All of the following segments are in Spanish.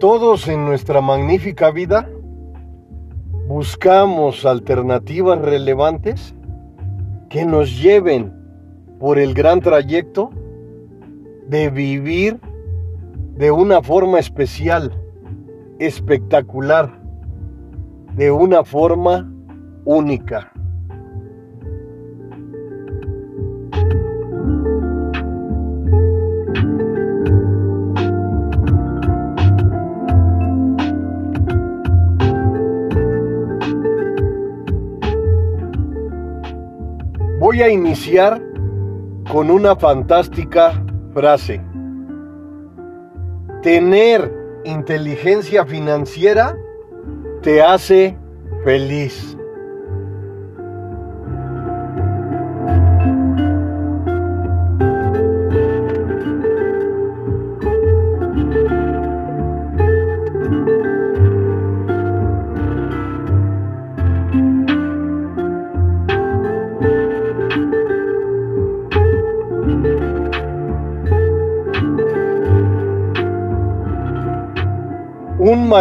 Todos en nuestra magnífica vida buscamos alternativas relevantes que nos lleven por el gran trayecto de vivir de una forma especial, espectacular, de una forma única. Voy a iniciar con una fantástica frase. Tener inteligencia financiera te hace feliz.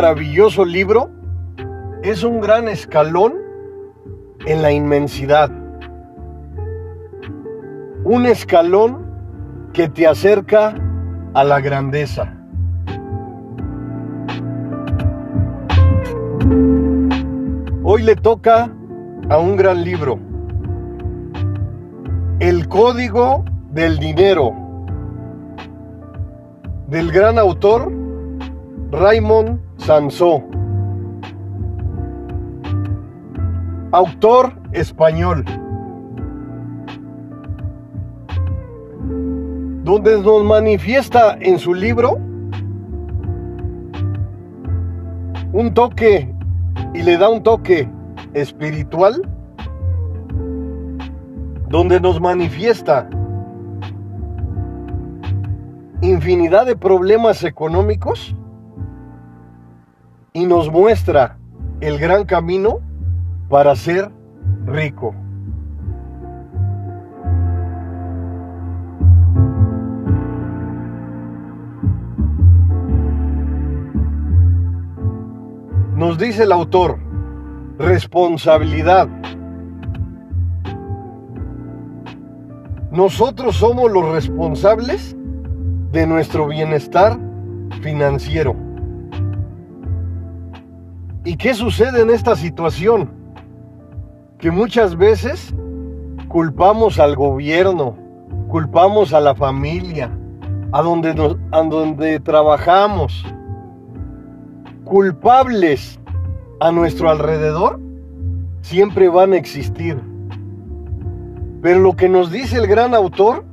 Maravilloso libro es un gran escalón en la inmensidad. Un escalón que te acerca a la grandeza. Hoy le toca a un gran libro. El Código del Dinero. Del gran autor Raymond Sansó. Autor español. Donde nos manifiesta en su libro un toque y le da un toque espiritual donde nos manifiesta infinidad de problemas económicos y nos muestra el gran camino para ser rico. Nos dice el autor, responsabilidad. Nosotros somos los responsables de nuestro bienestar financiero. ¿Y qué sucede en esta situación? Que muchas veces culpamos al gobierno, culpamos a la familia, a donde, nos, a donde trabajamos, culpables a nuestro alrededor, siempre van a existir. Pero lo que nos dice el gran autor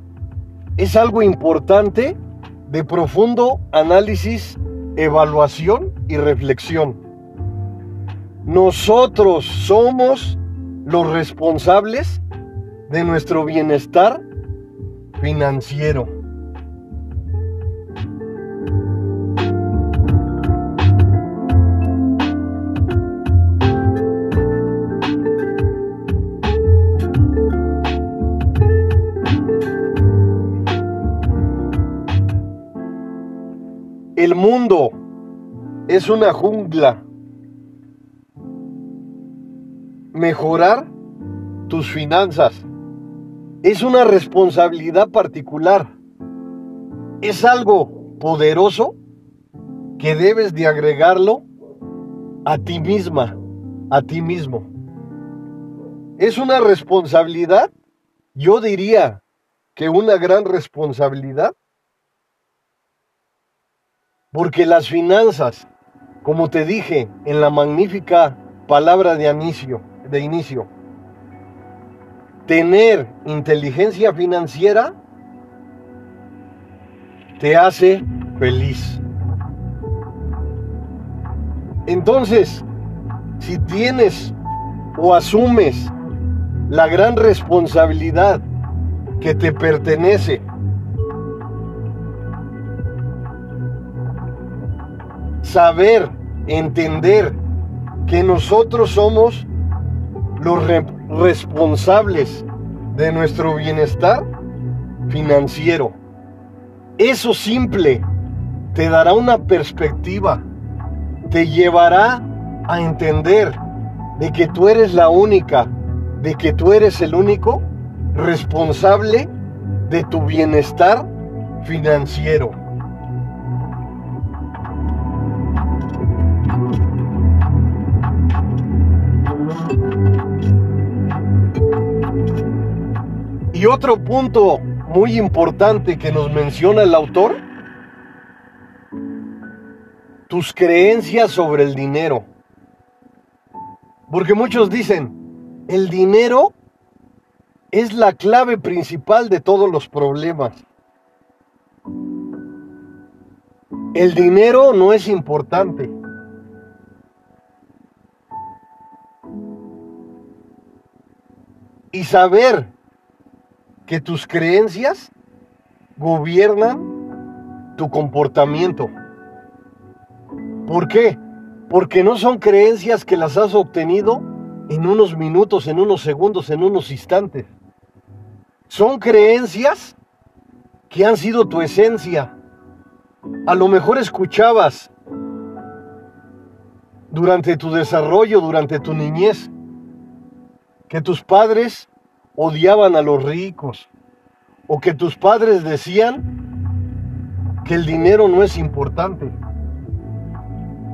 es algo importante de profundo análisis, evaluación y reflexión. Nosotros somos los responsables de nuestro bienestar financiero. El mundo es una jungla. Mejorar tus finanzas es una responsabilidad particular. Es algo poderoso que debes de agregarlo a ti misma, a ti mismo. Es una responsabilidad, yo diría que una gran responsabilidad porque las finanzas, como te dije en la magnífica palabra de inicio, de inicio, tener inteligencia financiera te hace feliz. Entonces, si tienes o asumes la gran responsabilidad que te pertenece saber, entender que nosotros somos los re responsables de nuestro bienestar financiero. Eso simple te dará una perspectiva te llevará a entender de que tú eres la única, de que tú eres el único responsable de tu bienestar financiero. Y otro punto muy importante que nos menciona el autor, tus creencias sobre el dinero. Porque muchos dicen, el dinero es la clave principal de todos los problemas. El dinero no es importante. Y saber que tus creencias gobiernan tu comportamiento. ¿Por qué? Porque no son creencias que las has obtenido en unos minutos, en unos segundos, en unos instantes. Son creencias que han sido tu esencia. A lo mejor escuchabas durante tu desarrollo, durante tu niñez, que tus padres odiaban a los ricos o que tus padres decían que el dinero no es importante.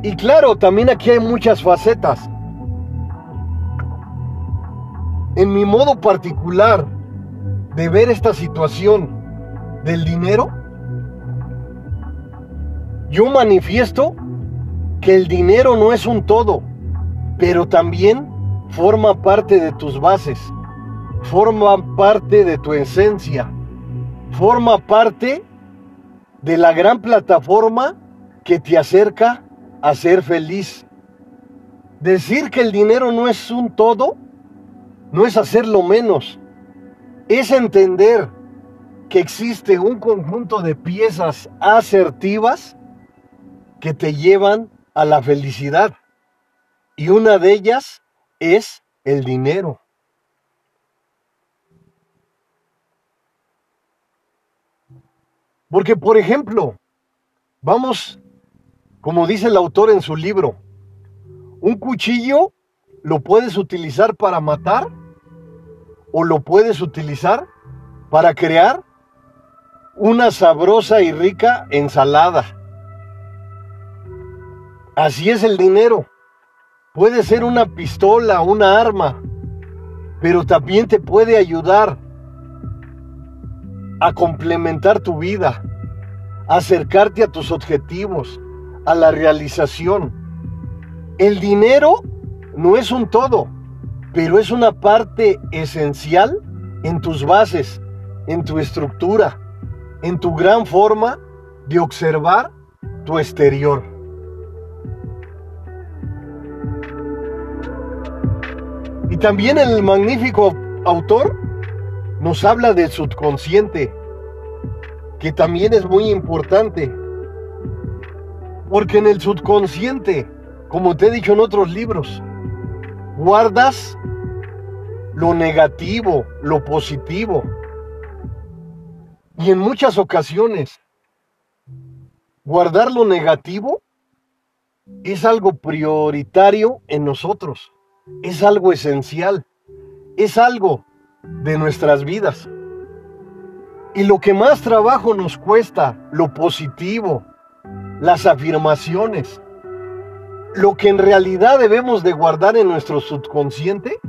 Y claro, también aquí hay muchas facetas. En mi modo particular de ver esta situación del dinero, yo manifiesto que el dinero no es un todo, pero también forma parte de tus bases forma parte de tu esencia, forma parte de la gran plataforma que te acerca a ser feliz. Decir que el dinero no es un todo, no es hacerlo menos, es entender que existe un conjunto de piezas asertivas que te llevan a la felicidad. Y una de ellas es el dinero. Porque, por ejemplo, vamos, como dice el autor en su libro, un cuchillo lo puedes utilizar para matar o lo puedes utilizar para crear una sabrosa y rica ensalada. Así es el dinero. Puede ser una pistola, una arma, pero también te puede ayudar a complementar tu vida, acercarte a tus objetivos, a la realización. El dinero no es un todo, pero es una parte esencial en tus bases, en tu estructura, en tu gran forma de observar tu exterior. Y también el magnífico autor nos habla del subconsciente, que también es muy importante. Porque en el subconsciente, como te he dicho en otros libros, guardas lo negativo, lo positivo. Y en muchas ocasiones, guardar lo negativo es algo prioritario en nosotros, es algo esencial, es algo de nuestras vidas. Y lo que más trabajo nos cuesta, lo positivo, las afirmaciones, lo que en realidad debemos de guardar en nuestro subconsciente.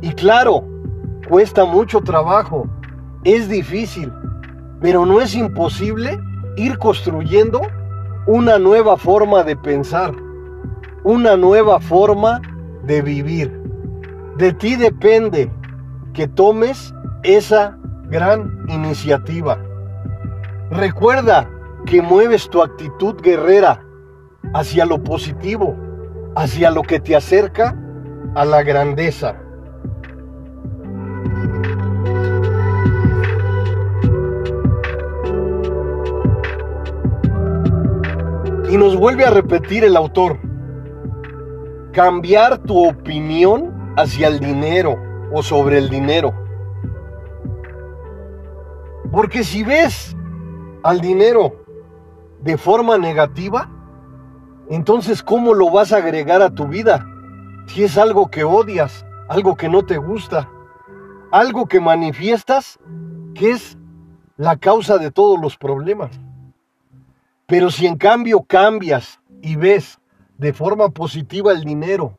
Y claro, cuesta mucho trabajo, es difícil, pero no es imposible ir construyendo una nueva forma de pensar, una nueva forma de vivir. De ti depende que tomes esa gran iniciativa. Recuerda que mueves tu actitud guerrera hacia lo positivo, hacia lo que te acerca a la grandeza. Y nos vuelve a repetir el autor, cambiar tu opinión hacia el dinero o sobre el dinero. Porque si ves al dinero de forma negativa, entonces ¿cómo lo vas a agregar a tu vida? Si es algo que odias, algo que no te gusta, algo que manifiestas que es la causa de todos los problemas. Pero si en cambio cambias y ves de forma positiva el dinero,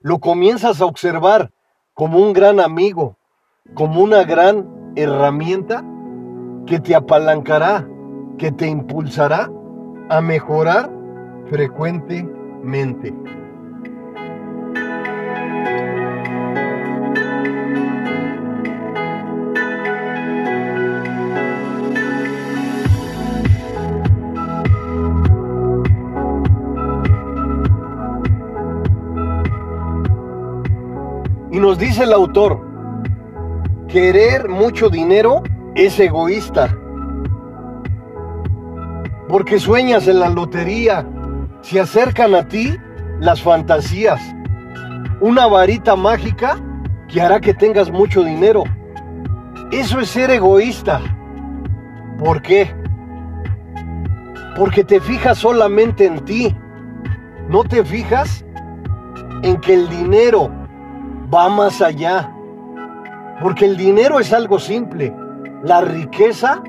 lo comienzas a observar como un gran amigo, como una gran herramienta que te apalancará, que te impulsará a mejorar frecuentemente. Nos dice el autor, querer mucho dinero es egoísta. Porque sueñas en la lotería, se acercan a ti las fantasías, una varita mágica que hará que tengas mucho dinero. Eso es ser egoísta. ¿Por qué? Porque te fijas solamente en ti. No te fijas en que el dinero va más allá. Porque el dinero es algo simple. La riqueza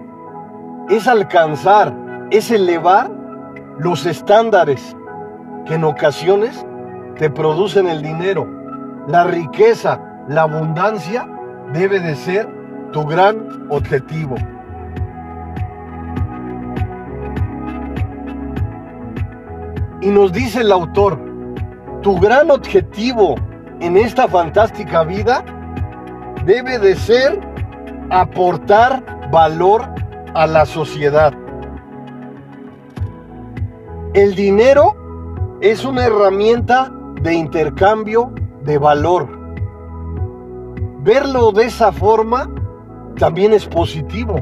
es alcanzar, es elevar los estándares que en ocasiones te producen el dinero. La riqueza, la abundancia debe de ser tu gran objetivo. Y nos dice el autor, tu gran objetivo en esta fantástica vida debe de ser aportar valor a la sociedad. El dinero es una herramienta de intercambio de valor. Verlo de esa forma también es positivo.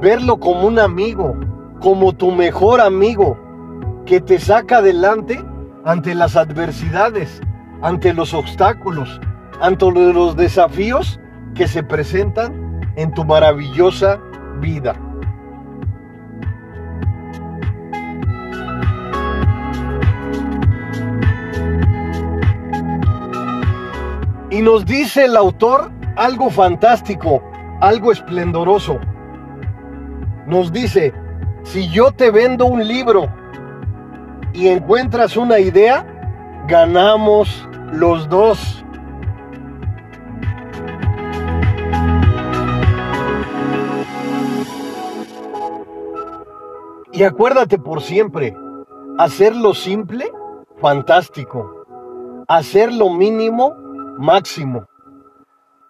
Verlo como un amigo, como tu mejor amigo, que te saca adelante ante las adversidades, ante los obstáculos, ante los desafíos que se presentan en tu maravillosa vida. Y nos dice el autor algo fantástico, algo esplendoroso. Nos dice, si yo te vendo un libro y encuentras una idea, ganamos los dos. Y acuérdate por siempre, hacerlo simple, fantástico. Hacer lo mínimo, máximo.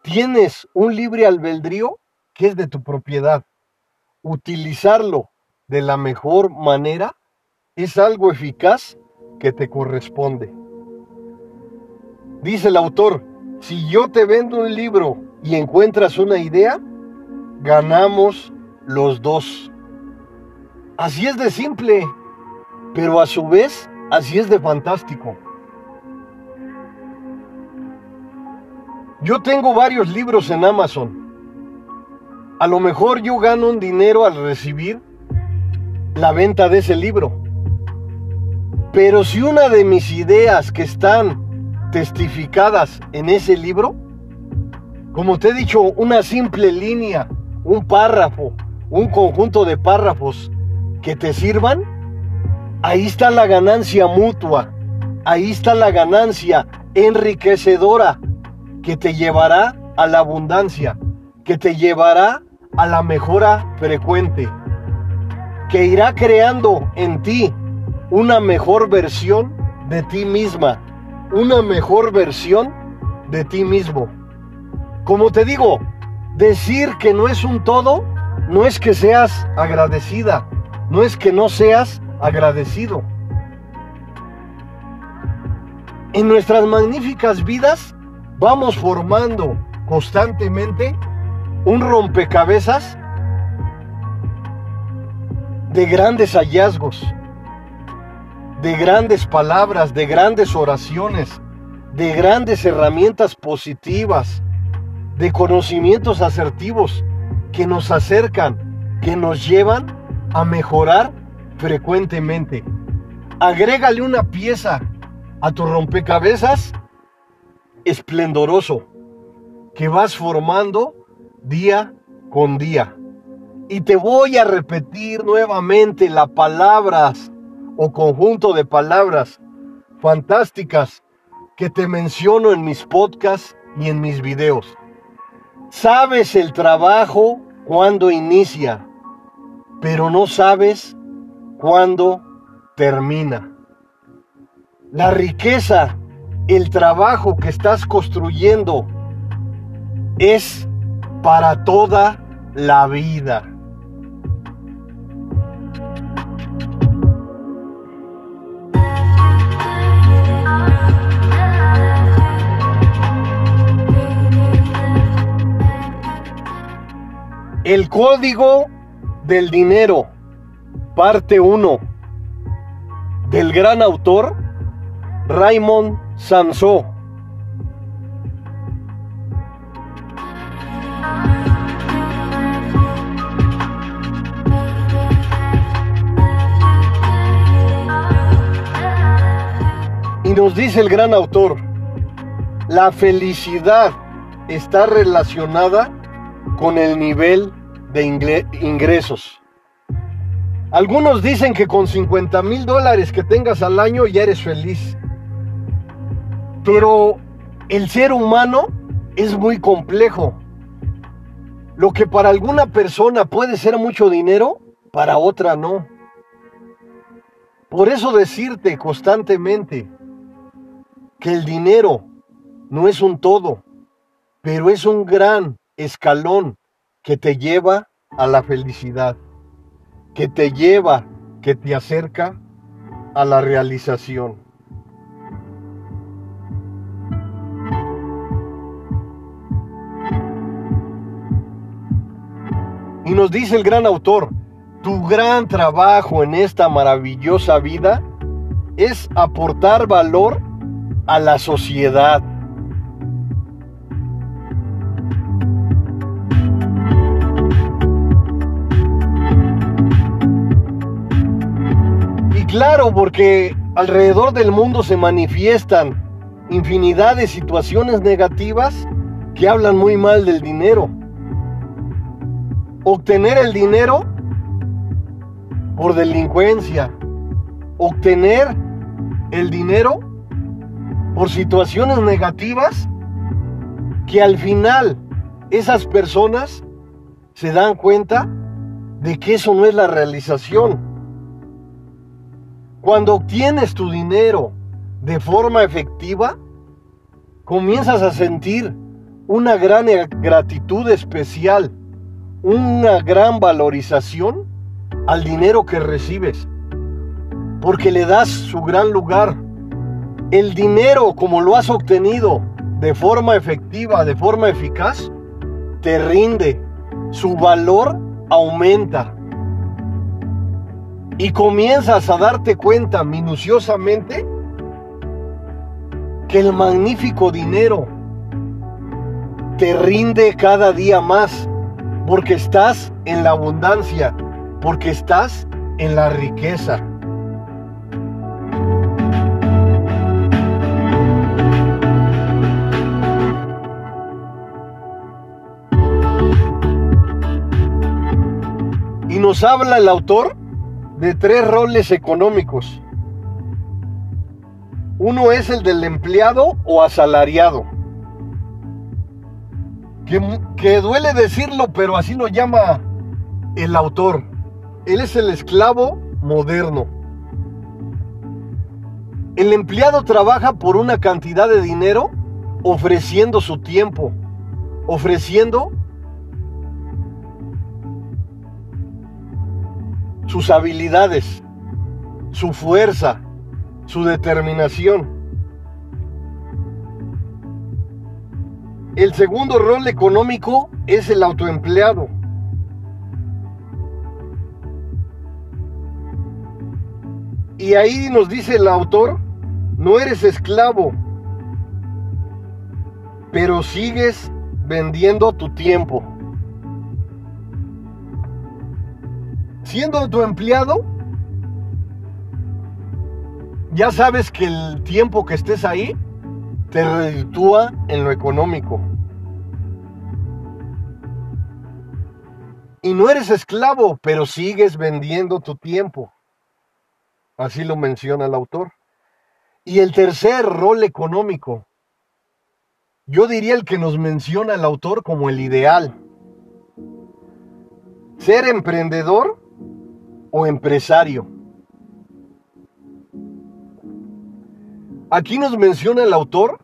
Tienes un libre albedrío que es de tu propiedad. Utilizarlo de la mejor manera es algo eficaz que te corresponde. Dice el autor, si yo te vendo un libro y encuentras una idea, ganamos los dos. Así es de simple, pero a su vez así es de fantástico. Yo tengo varios libros en Amazon. A lo mejor yo gano un dinero al recibir la venta de ese libro. Pero si una de mis ideas que están testificadas en ese libro, como te he dicho, una simple línea, un párrafo, un conjunto de párrafos que te sirvan, ahí está la ganancia mutua, ahí está la ganancia enriquecedora que te llevará a la abundancia, que te llevará a la mejora frecuente, que irá creando en ti una mejor versión de ti misma, una mejor versión de ti mismo. Como te digo, decir que no es un todo, no es que seas agradecida, no es que no seas agradecido. En nuestras magníficas vidas vamos formando constantemente un rompecabezas de grandes hallazgos, de grandes palabras, de grandes oraciones, de grandes herramientas positivas, de conocimientos asertivos que nos acercan, que nos llevan a mejorar frecuentemente, agrégale una pieza a tu rompecabezas esplendoroso que vas formando día con día. Y te voy a repetir nuevamente las palabras o conjunto de palabras fantásticas que te menciono en mis podcasts y en mis videos. Sabes el trabajo cuando inicia, pero no sabes cuándo termina. La riqueza, el trabajo que estás construyendo es para toda la vida. El código del dinero, parte 1, del gran autor Raymond Samson. Y nos dice el gran autor, la felicidad está relacionada con el nivel de ingresos. Algunos dicen que con 50 mil dólares que tengas al año ya eres feliz. Pero el ser humano es muy complejo. Lo que para alguna persona puede ser mucho dinero, para otra no. Por eso decirte constantemente que el dinero no es un todo, pero es un gran escalón que te lleva a la felicidad, que te lleva, que te acerca a la realización. Y nos dice el gran autor, tu gran trabajo en esta maravillosa vida es aportar valor a la sociedad Claro, porque alrededor del mundo se manifiestan infinidad de situaciones negativas que hablan muy mal del dinero. Obtener el dinero por delincuencia. Obtener el dinero por situaciones negativas que al final esas personas se dan cuenta de que eso no es la realización. Cuando obtienes tu dinero de forma efectiva, comienzas a sentir una gran gratitud especial, una gran valorización al dinero que recibes, porque le das su gran lugar. El dinero, como lo has obtenido de forma efectiva, de forma eficaz, te rinde, su valor aumenta y comienzas a darte cuenta minuciosamente que el magnífico dinero te rinde cada día más porque estás en la abundancia, porque estás en la riqueza. Y nos habla el autor de tres roles económicos. Uno es el del empleado o asalariado. Que, que, duele decirlo, pero así lo llama el autor. Él es el esclavo moderno. El empleado trabaja por una cantidad de dinero ofreciendo su tiempo, ofreciendo sus habilidades, su fuerza, su determinación. El segundo rol económico es el autoempleado. Y ahí nos dice el autor, no eres esclavo, pero sigues vendiendo tu tiempo. Siendo tu empleado, ya sabes que el tiempo que estés ahí te reditúa en lo económico. Y no eres esclavo, pero sigues vendiendo tu tiempo. Así lo menciona el autor. Y el tercer rol económico, yo diría el que nos menciona el autor como el ideal. Ser emprendedor o empresario. Aquí nos menciona el autor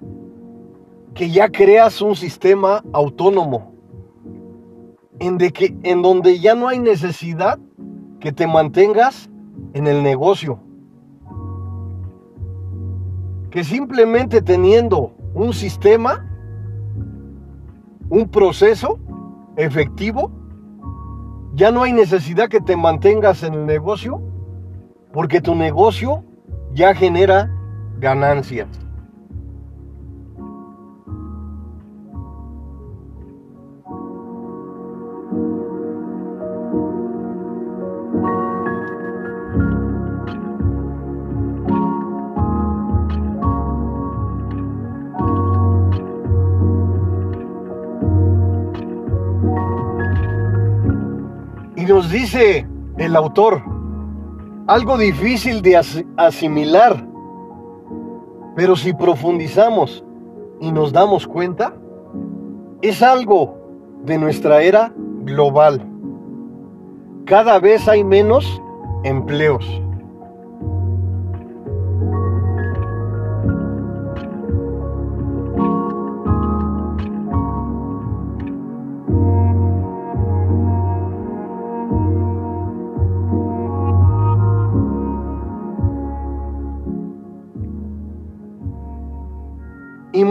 que ya creas un sistema autónomo, en, de que, en donde ya no hay necesidad que te mantengas en el negocio. Que simplemente teniendo un sistema, un proceso efectivo, ya no hay necesidad que te mantengas en el negocio, porque tu negocio ya genera ganancias. Nos dice el autor, algo difícil de asimilar, pero si profundizamos y nos damos cuenta, es algo de nuestra era global. Cada vez hay menos empleos.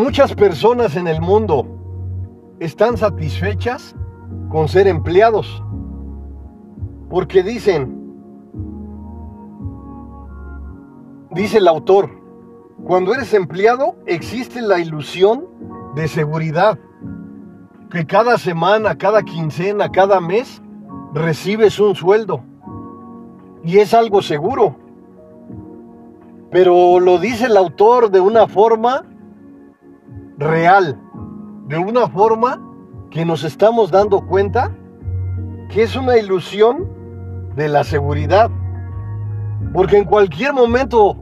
Muchas personas en el mundo están satisfechas con ser empleados. Porque dicen, dice el autor, cuando eres empleado existe la ilusión de seguridad, que cada semana, cada quincena, cada mes recibes un sueldo. Y es algo seguro. Pero lo dice el autor de una forma real, de una forma que nos estamos dando cuenta que es una ilusión de la seguridad. Porque en cualquier momento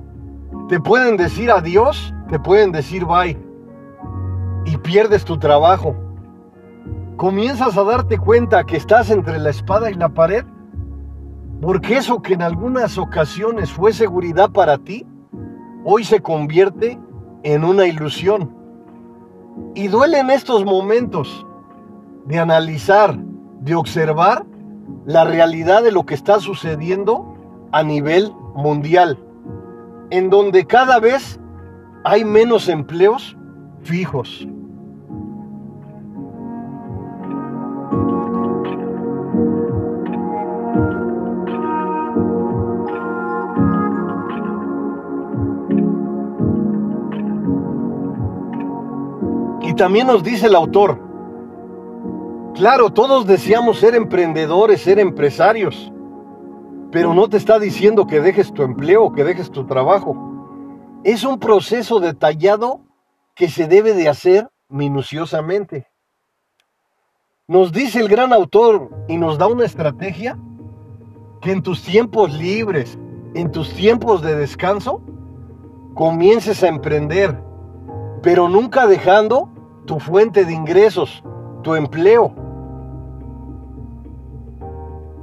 te pueden decir adiós, te pueden decir bye y pierdes tu trabajo. Comienzas a darte cuenta que estás entre la espada y la pared, porque eso que en algunas ocasiones fue seguridad para ti, hoy se convierte en una ilusión. Y duele en estos momentos de analizar, de observar la realidad de lo que está sucediendo a nivel mundial, en donde cada vez hay menos empleos fijos. También nos dice el autor, claro, todos deseamos ser emprendedores, ser empresarios, pero no te está diciendo que dejes tu empleo, que dejes tu trabajo. Es un proceso detallado que se debe de hacer minuciosamente. Nos dice el gran autor y nos da una estrategia que en tus tiempos libres, en tus tiempos de descanso, comiences a emprender, pero nunca dejando tu fuente de ingresos, tu empleo.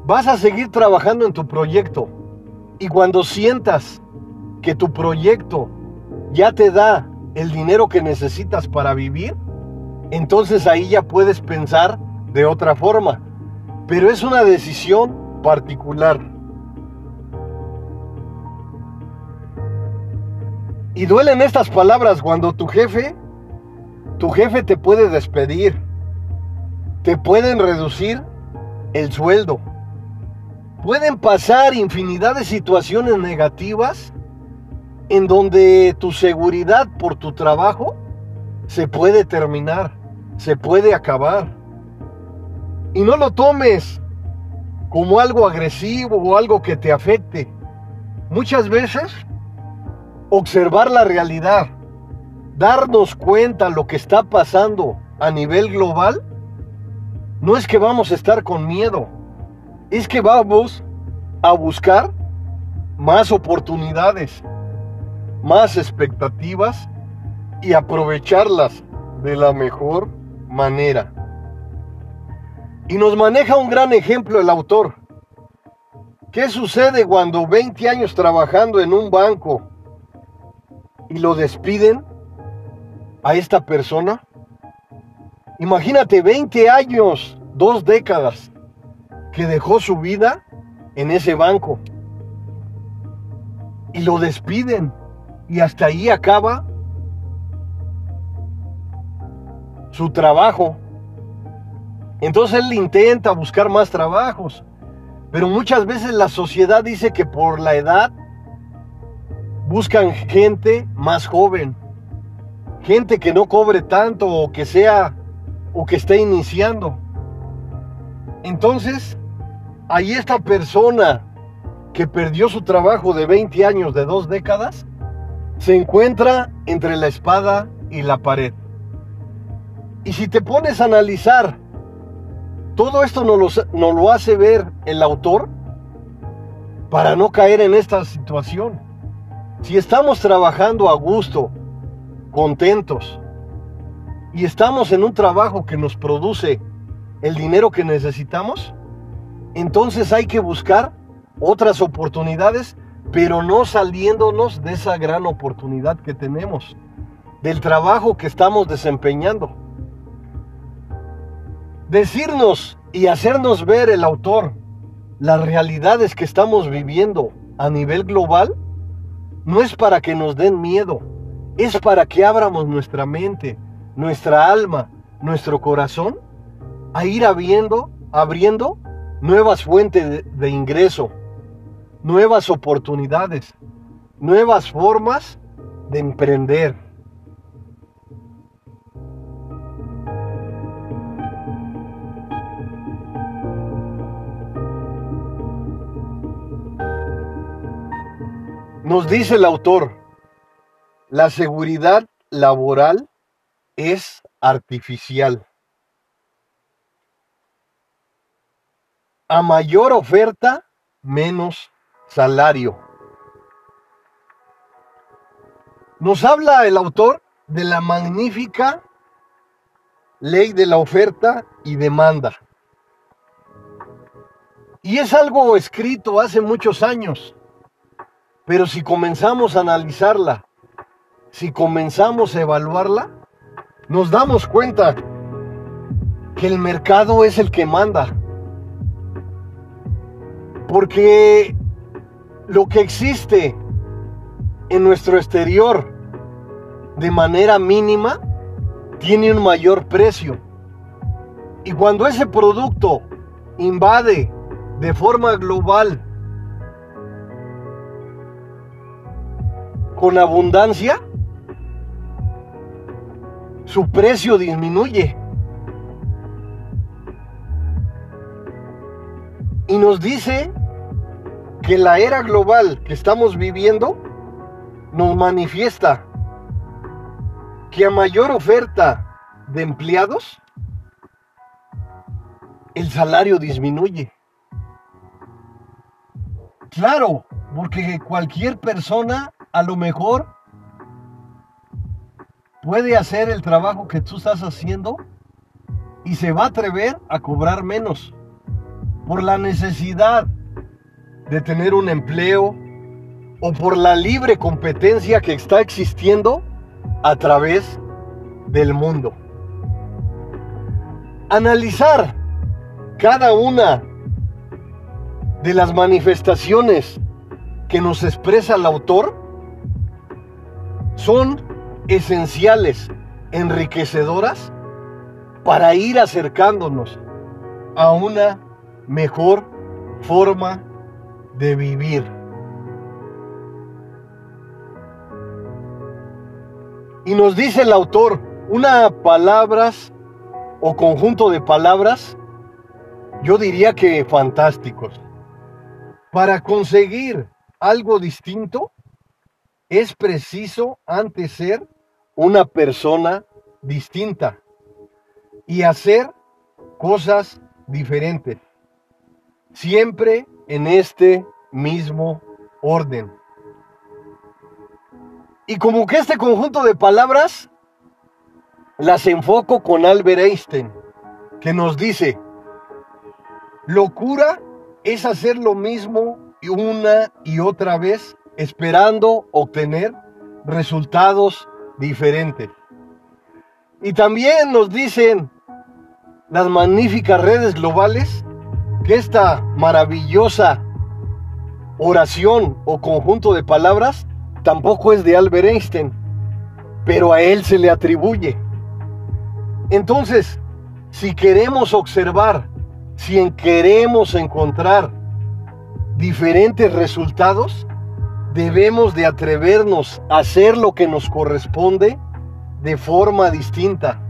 Vas a seguir trabajando en tu proyecto y cuando sientas que tu proyecto ya te da el dinero que necesitas para vivir, entonces ahí ya puedes pensar de otra forma. Pero es una decisión particular. Y duelen estas palabras cuando tu jefe tu jefe te puede despedir, te pueden reducir el sueldo, pueden pasar infinidad de situaciones negativas en donde tu seguridad por tu trabajo se puede terminar, se puede acabar. Y no lo tomes como algo agresivo o algo que te afecte. Muchas veces observar la realidad, darnos cuenta lo que está pasando a nivel global, no es que vamos a estar con miedo, es que vamos a buscar más oportunidades, más expectativas y aprovecharlas de la mejor manera. Y nos maneja un gran ejemplo el autor. ¿Qué sucede cuando 20 años trabajando en un banco y lo despiden a esta persona? Imagínate 20 años, dos décadas, que dejó su vida en ese banco. Y lo despiden. Y hasta ahí acaba su trabajo. Entonces él intenta buscar más trabajos. Pero muchas veces la sociedad dice que por la edad buscan gente más joven. Gente que no cobre tanto o que sea o que esté iniciando. Entonces, ahí esta persona que perdió su trabajo de 20 años, de dos décadas, se encuentra entre la espada y la pared. Y si te pones a analizar, todo esto nos lo, lo hace ver el autor para no caer en esta situación. Si estamos trabajando a gusto, contentos, y estamos en un trabajo que nos produce el dinero que necesitamos, entonces hay que buscar otras oportunidades, pero no saliéndonos de esa gran oportunidad que tenemos, del trabajo que estamos desempeñando. Decirnos y hacernos ver el autor las realidades que estamos viviendo a nivel global no es para que nos den miedo, es para que abramos nuestra mente, nuestra alma, nuestro corazón, a ir abriendo, abriendo nuevas fuentes de, de ingreso, nuevas oportunidades, nuevas formas de emprender. Nos dice el autor, la seguridad laboral es artificial. A mayor oferta, menos salario. Nos habla el autor de la magnífica ley de la oferta y demanda. Y es algo escrito hace muchos años, pero si comenzamos a analizarla, si comenzamos a evaluarla, nos damos cuenta que el mercado es el que manda. Porque lo que existe en nuestro exterior de manera mínima tiene un mayor precio. Y cuando ese producto invade de forma global con abundancia, su precio disminuye. Y nos dice que la era global que estamos viviendo nos manifiesta que a mayor oferta de empleados, el salario disminuye. Claro, porque cualquier persona a lo mejor puede hacer el trabajo que tú estás haciendo y se va a atrever a cobrar menos por la necesidad de tener un empleo o por la libre competencia que está existiendo a través del mundo. Analizar cada una de las manifestaciones que nos expresa el autor son esenciales, enriquecedoras, para ir acercándonos a una mejor forma de vivir. Y nos dice el autor una palabras o conjunto de palabras, yo diría que fantásticos. Para conseguir algo distinto, es preciso antes ser una persona distinta y hacer cosas diferentes. Siempre en este mismo orden. Y como que este conjunto de palabras las enfoco con Albert Einstein, que nos dice, locura es hacer lo mismo una y otra vez esperando obtener resultados diferentes. Y también nos dicen las magníficas redes globales que esta maravillosa oración o conjunto de palabras tampoco es de Albert Einstein, pero a él se le atribuye. Entonces, si queremos observar, si queremos encontrar diferentes resultados, debemos de atrevernos a hacer lo que nos corresponde de forma distinta.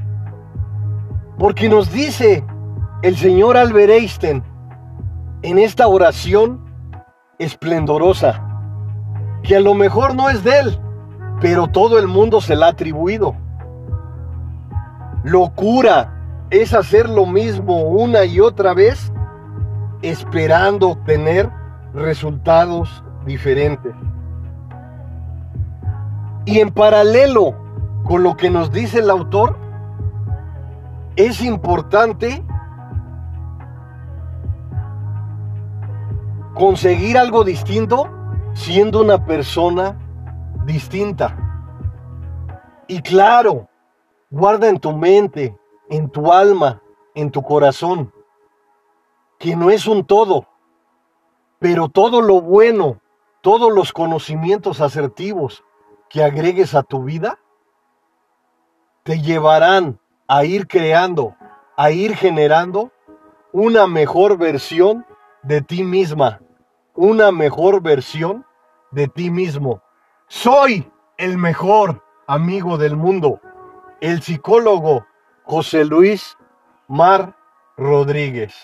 Porque nos dice el señor Albert en esta oración esplendorosa, que a lo mejor no es de él, pero todo el mundo se la ha atribuido. Locura es hacer lo mismo una y otra vez, esperando obtener resultados diferentes. Y en paralelo con lo que nos dice el autor, es importante conseguir algo distinto siendo una persona distinta. Y claro, guarda en tu mente, en tu alma, en tu corazón, que no es un todo, pero todo lo bueno, todos los conocimientos asertivos que agregues a tu vida, te llevarán a ir creando, a ir generando una mejor versión de ti misma, una mejor versión de ti mismo. Soy el mejor amigo del mundo, el psicólogo José Luis Mar Rodríguez.